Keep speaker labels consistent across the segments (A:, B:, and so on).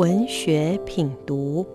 A: 文学品读。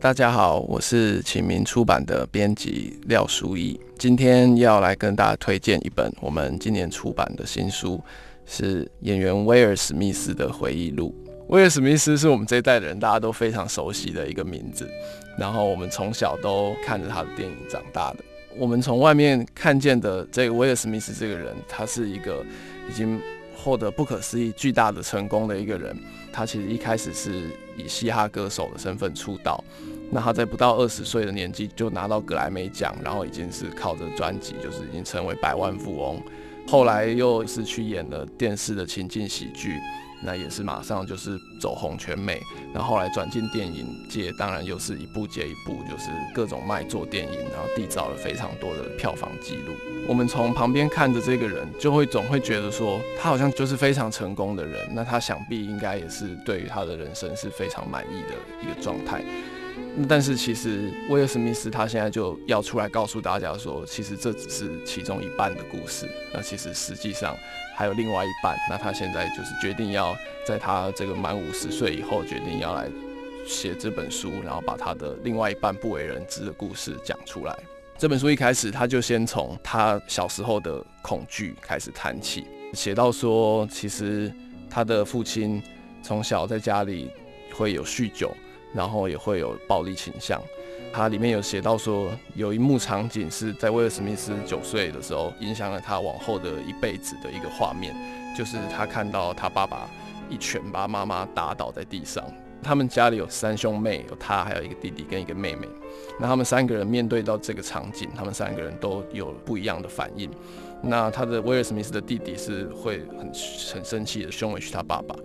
B: 大家好，我是启明出版的编辑廖书义，今天要来跟大家推荐一本我们今年出版的新书，是演员威尔史密斯的回忆录。威尔史密斯是我们这一代的人大家都非常熟悉的一个名字，然后我们从小都看着他的电影长大的。我们从外面看见的这个威尔史密斯这个人，他是一个已经获得不可思议巨大的成功的一个人。他其实一开始是以嘻哈歌手的身份出道，那他在不到二十岁的年纪就拿到格莱美奖，然后已经是靠着专辑就是已经成为百万富翁。后来又是去演了电视的情境喜剧。那也是马上就是走红全美，那后来转进电影界，当然又是一部接一部，就是各种卖座电影，然后缔造了非常多的票房记录。我们从旁边看着这个人，就会总会觉得说，他好像就是非常成功的人，那他想必应该也是对于他的人生是非常满意的一个状态。但是其实威尔史密斯他现在就要出来告诉大家说，其实这只是其中一半的故事。那其实实际上还有另外一半。那他现在就是决定要在他这个满五十岁以后，决定要来写这本书，然后把他的另外一半不为人知的故事讲出来。这本书一开始他就先从他小时候的恐惧开始谈起，写到说，其实他的父亲从小在家里会有酗酒。然后也会有暴力倾向，它里面有写到说，有一幕场景是在威尔史密斯九岁的时候，影响了他往后的一辈子的一个画面，就是他看到他爸爸一拳把妈妈打倒在地上。他们家里有三兄妹，有他还有一个弟弟跟一个妹妹。那他们三个人面对到这个场景，他们三个人都有不一样的反应。那他的威尔史密斯的弟弟是会很很生气的凶回去他爸爸，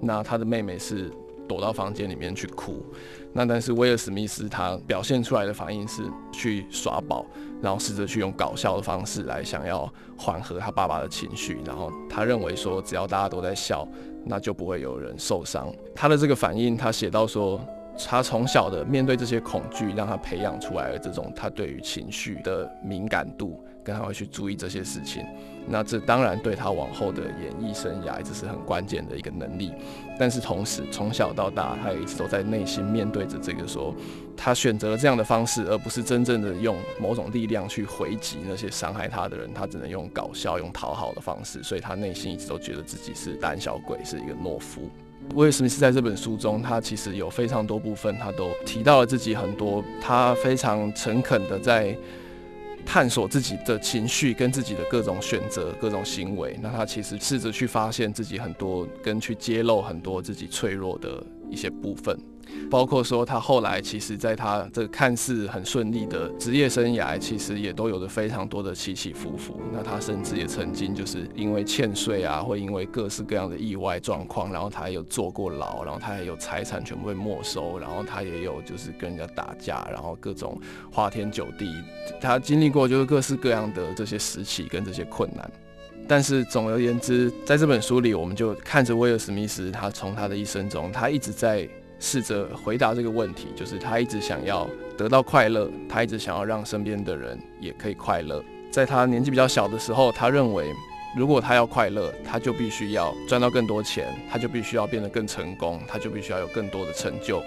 B: 那他的妹妹是。躲到房间里面去哭，那但是威尔史密斯他表现出来的反应是去耍宝，然后试着去用搞笑的方式来想要缓和他爸爸的情绪，然后他认为说只要大家都在笑，那就不会有人受伤。他的这个反应，他写到说，他从小的面对这些恐惧，让他培养出来的这种他对于情绪的敏感度。跟他会去注意这些事情，那这当然对他往后的演艺生涯这是很关键的一个能力。但是同时从小到大，他也一直都在内心面对着这个说，他选择了这样的方式，而不是真正的用某种力量去回击那些伤害他的人，他只能用搞笑、用讨好的方式。所以他内心一直都觉得自己是胆小鬼，是一个懦夫。威尔史密斯在这本书中，他其实有非常多部分，他都提到了自己很多，他非常诚恳的在。探索自己的情绪跟自己的各种选择、各种行为，那他其实试着去发现自己很多，跟去揭露很多自己脆弱的一些部分。包括说，他后来其实，在他这个看似很顺利的职业生涯，其实也都有着非常多的起起伏伏。那他甚至也曾经就是因为欠税啊，或因为各式各样的意外状况，然后他也有坐过牢，然后他也有财产全部被没收，然后他也有就是跟人家打架，然后各种花天酒地，他经历过就是各式各样的这些时期跟这些困难。但是总而言之，在这本书里，我们就看着威尔史密斯，他从他的一生中，他一直在。试着回答这个问题，就是他一直想要得到快乐，他一直想要让身边的人也可以快乐。在他年纪比较小的时候，他认为如果他要快乐，他就必须要赚到更多钱，他就必须要变得更成功，他就必须要有更多的成就。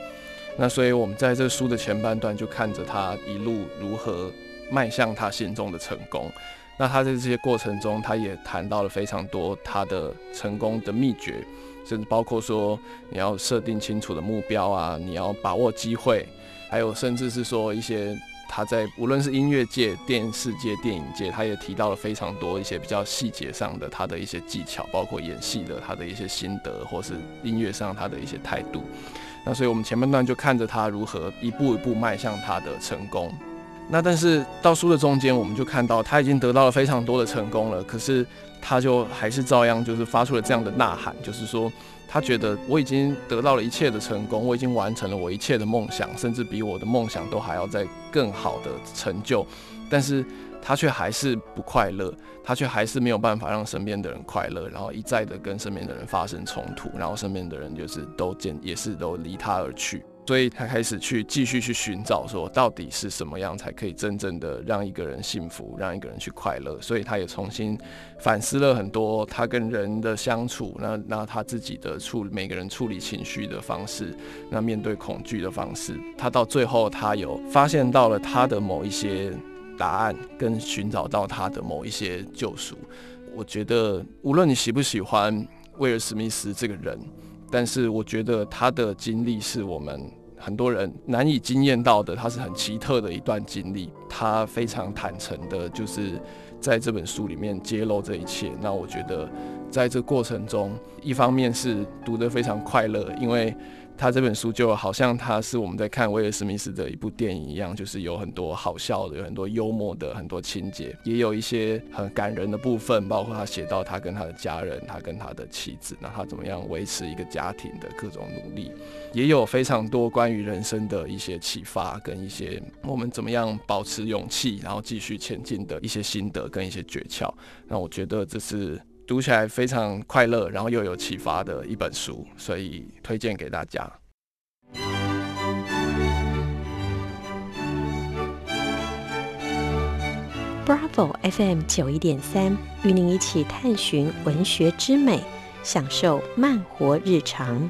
B: 那所以，我们在这书的前半段就看着他一路如何迈向他心中的成功。那他在这些过程中，他也谈到了非常多他的成功的秘诀。甚至包括说，你要设定清楚的目标啊，你要把握机会，还有甚至是说一些他在无论是音乐界、电视界、电影界，他也提到了非常多一些比较细节上的他的一些技巧，包括演戏的他的一些心得，或是音乐上他的一些态度。那所以我们前半段就看着他如何一步一步迈向他的成功。那但是到书的中间，我们就看到他已经得到了非常多的成功了，可是。他就还是照样就是发出了这样的呐喊，就是说他觉得我已经得到了一切的成功，我已经完成了我一切的梦想，甚至比我的梦想都还要在更好的成就，但是他却还是不快乐，他却还是没有办法让身边的人快乐，然后一再的跟身边的人发生冲突，然后身边的人就是都见也是都离他而去。所以他开始去继续去寻找，说到底是什么样才可以真正的让一个人幸福，让一个人去快乐。所以他也重新反思了很多他跟人的相处，那那他自己的处每个人处理情绪的方式，那面对恐惧的方式。他到最后，他有发现到了他的某一些答案，跟寻找到他的某一些救赎。我觉得，无论你喜不喜欢威尔史密斯这个人。但是我觉得他的经历是我们很多人难以经验到的，他是很奇特的一段经历。他非常坦诚的，就是在这本书里面揭露这一切。那我觉得在这过程中，一方面是读得非常快乐，因为。他这本书就好像他是我们在看威尔史密斯的一部电影一样，就是有很多好笑的，有很多幽默的，很多情节，也有一些很感人的部分，包括他写到他跟他的家人，他跟他的妻子，那他怎么样维持一个家庭的各种努力，也有非常多关于人生的一些启发，跟一些我们怎么样保持勇气，然后继续前进的一些心得跟一些诀窍。那我觉得这是。读起来非常快乐，然后又有启发的一本书，所以推荐给大家。
A: Bravo FM 九一点三，与您一起探寻文学之美，享受慢活日常。